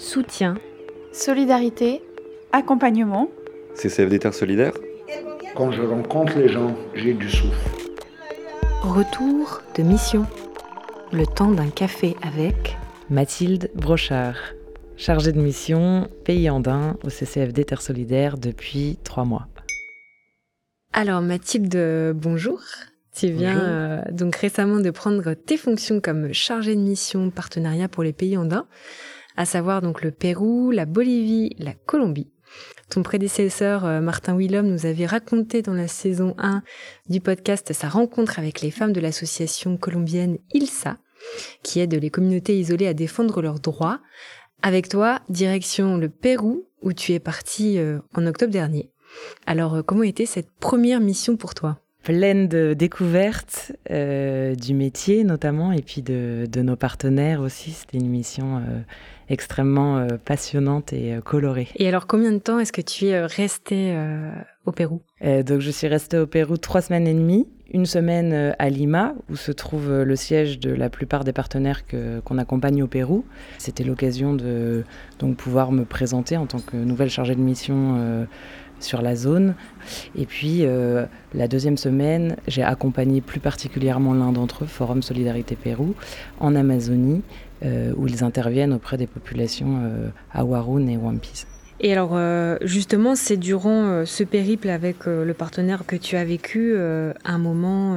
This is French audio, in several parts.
soutien, solidarité, accompagnement. CCFD Terre Solidaire Quand je rencontre les gens, j'ai du souffle. retour de mission. Le temps d'un café avec Mathilde Brochard, chargée de mission Pays Andin au CCFD Terre Solidaire depuis trois mois. Alors Mathilde, bonjour. Tu viens Bonjour. euh, donc récemment de prendre tes fonctions comme chargée de mission partenariat pour les pays andins, à savoir donc le Pérou, la Bolivie, la Colombie. Ton prédécesseur euh, Martin Willem nous avait raconté dans la saison 1 du podcast sa rencontre avec les femmes de l'association colombienne ILSA, qui aide les communautés isolées à défendre leurs droits. Avec toi, direction le Pérou, où tu es parti euh, en octobre dernier. Alors, euh, comment était cette première mission pour toi? Pleine de découvertes euh, du métier notamment et puis de, de nos partenaires aussi. C'était une mission euh, extrêmement euh, passionnante et colorée. Et alors, combien de temps est-ce que tu es resté euh, au Pérou? Donc je suis restée au Pérou trois semaines et demie, une semaine à Lima où se trouve le siège de la plupart des partenaires qu'on accompagne au Pérou. C'était l'occasion de donc pouvoir me présenter en tant que nouvelle chargée de mission sur la zone. Et puis euh, la deuxième semaine, j'ai accompagné plus particulièrement l'un d'entre eux, Forum Solidarité Pérou, en Amazonie, euh, où ils interviennent auprès des populations euh, Awarun et Wampis. Et alors, euh, justement, c'est durant ce périple avec le partenaire que tu as vécu un moment,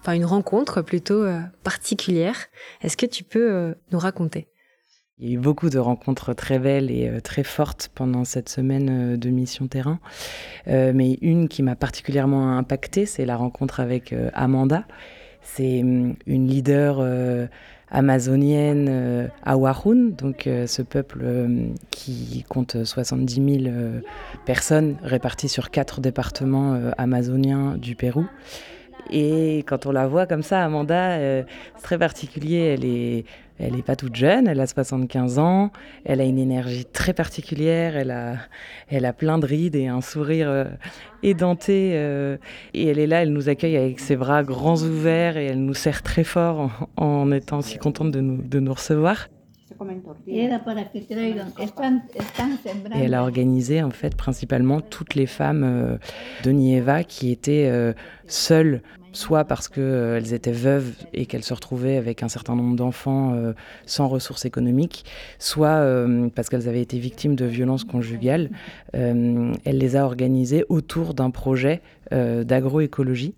enfin une rencontre plutôt particulière. Est-ce que tu peux nous raconter? Il y a eu beaucoup de rencontres très belles et euh, très fortes pendant cette semaine euh, de mission terrain. Euh, mais une qui m'a particulièrement impactée, c'est la rencontre avec Amanda. C'est hum, une leader amazonienne euh, Awarun, donc euh, ce peuple qui compte 70 000 euh, personnes réparties sur quatre départements amazoniens du Pérou. Et quand on la voit comme ça, Amanda, c'est très particulier. Elle est, elle est pas toute jeune, elle a 75 ans, elle a une énergie très particulière, elle a, elle a plein de rides et un sourire euh, édenté. euh, et elle est là, elle nous accueille avec ses bras grands ouverts et elle nous serre très fort en, en étant si contente de nous, de nous recevoir. Et elle a organisé en fait principalement toutes les femmes euh, de Nieva qui étaient euh, seules, soit parce qu'elles étaient veuves et qu'elles se retrouvaient avec un certain nombre d'enfants euh, sans ressources économiques, soit euh, parce qu'elles avaient été victimes de violences conjugales. Euh, elle les a organisées autour d'un projet euh, d'agroécologie.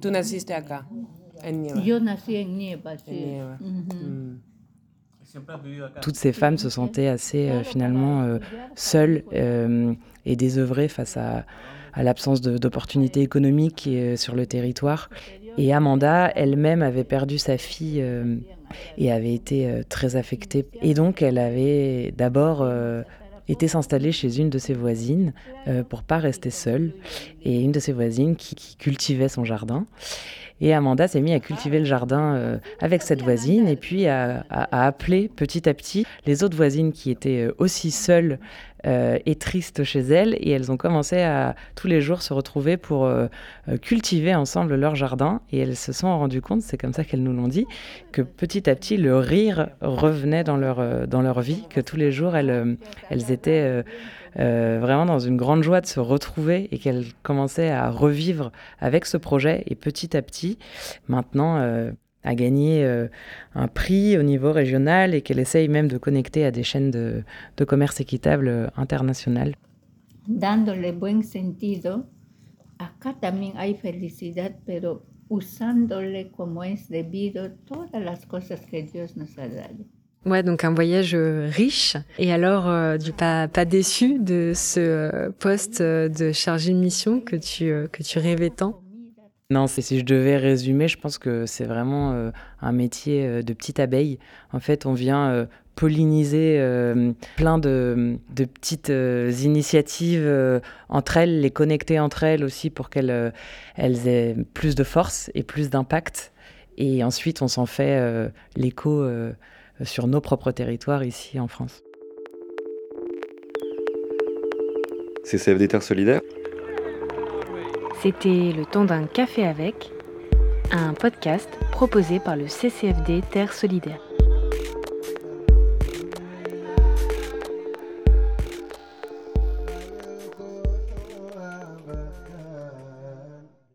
Tú naciste acá, en Nieva. Yo nací en Nieva, sí. En Nieva. Ujú. Mm. Toutes ces femmes se sentaient assez euh, finalement euh, seules euh, et désœuvrées face à, l'absence d'opportunités économiques sur le territoire. Et Amanda elle-même avait perdu sa fille et avait été très affectée. Et donc elle avait d'abord été s'installer chez une de ses voisines euh, pour pas rester seule. Et une de ses voisines qui, cultivait son jardin. Et Amanda s'est mise à cultiver le jardin euh, avec cette voisine et puis à appeler petit à petit les autres voisines qui étaient euh, aussi seules euh, et tristes chez elles. Et elles ont commencé à tous les jours se retrouver pour euh, euh, cultiver ensemble leur jardin. Et elles se sont rendues compte, c'est comme ça qu'elles nous l'ont dit, que petit à petit le rire revenait dans leur, euh, dans leur vie, que tous les jours elles, euh, elles étaient... euh, euh, vraiment dans une grande joie de se retrouver et qu'elles commençaient à revivre avec ce projet et petit à petit maintenant à gagner euh, un prix au niveau régional et qu'elle essaye même de connecter à des chaînes de, de commerce équitable euh, internationales. Dándole buen sentido. Acá también hay felicidad, pero usándole como es debido todas las cosas que Dios nos ha dado. Ouais, donc un voyage euh, riche. Et alors, euh, du pas, pas déçu de ce euh, poste de chargé de mission que tu, que tu rêvais tant? Non, c'est- si je devais résumer, je pense que c'est vraiment euh, un métier euh, de petite abeille. En fait, on vient euh, polliniser plein de, petites initiatives entre elles, les connecter entre elles aussi pour qu'elles elles aient plus de force et plus d'impact. Et ensuite, on s'en fait l'écho sur nos propres territoires ici en France. CCFD Terre Solidaire C'était Le temps d'un café avec, un podcast proposé par le CCFD Terre Solidaire.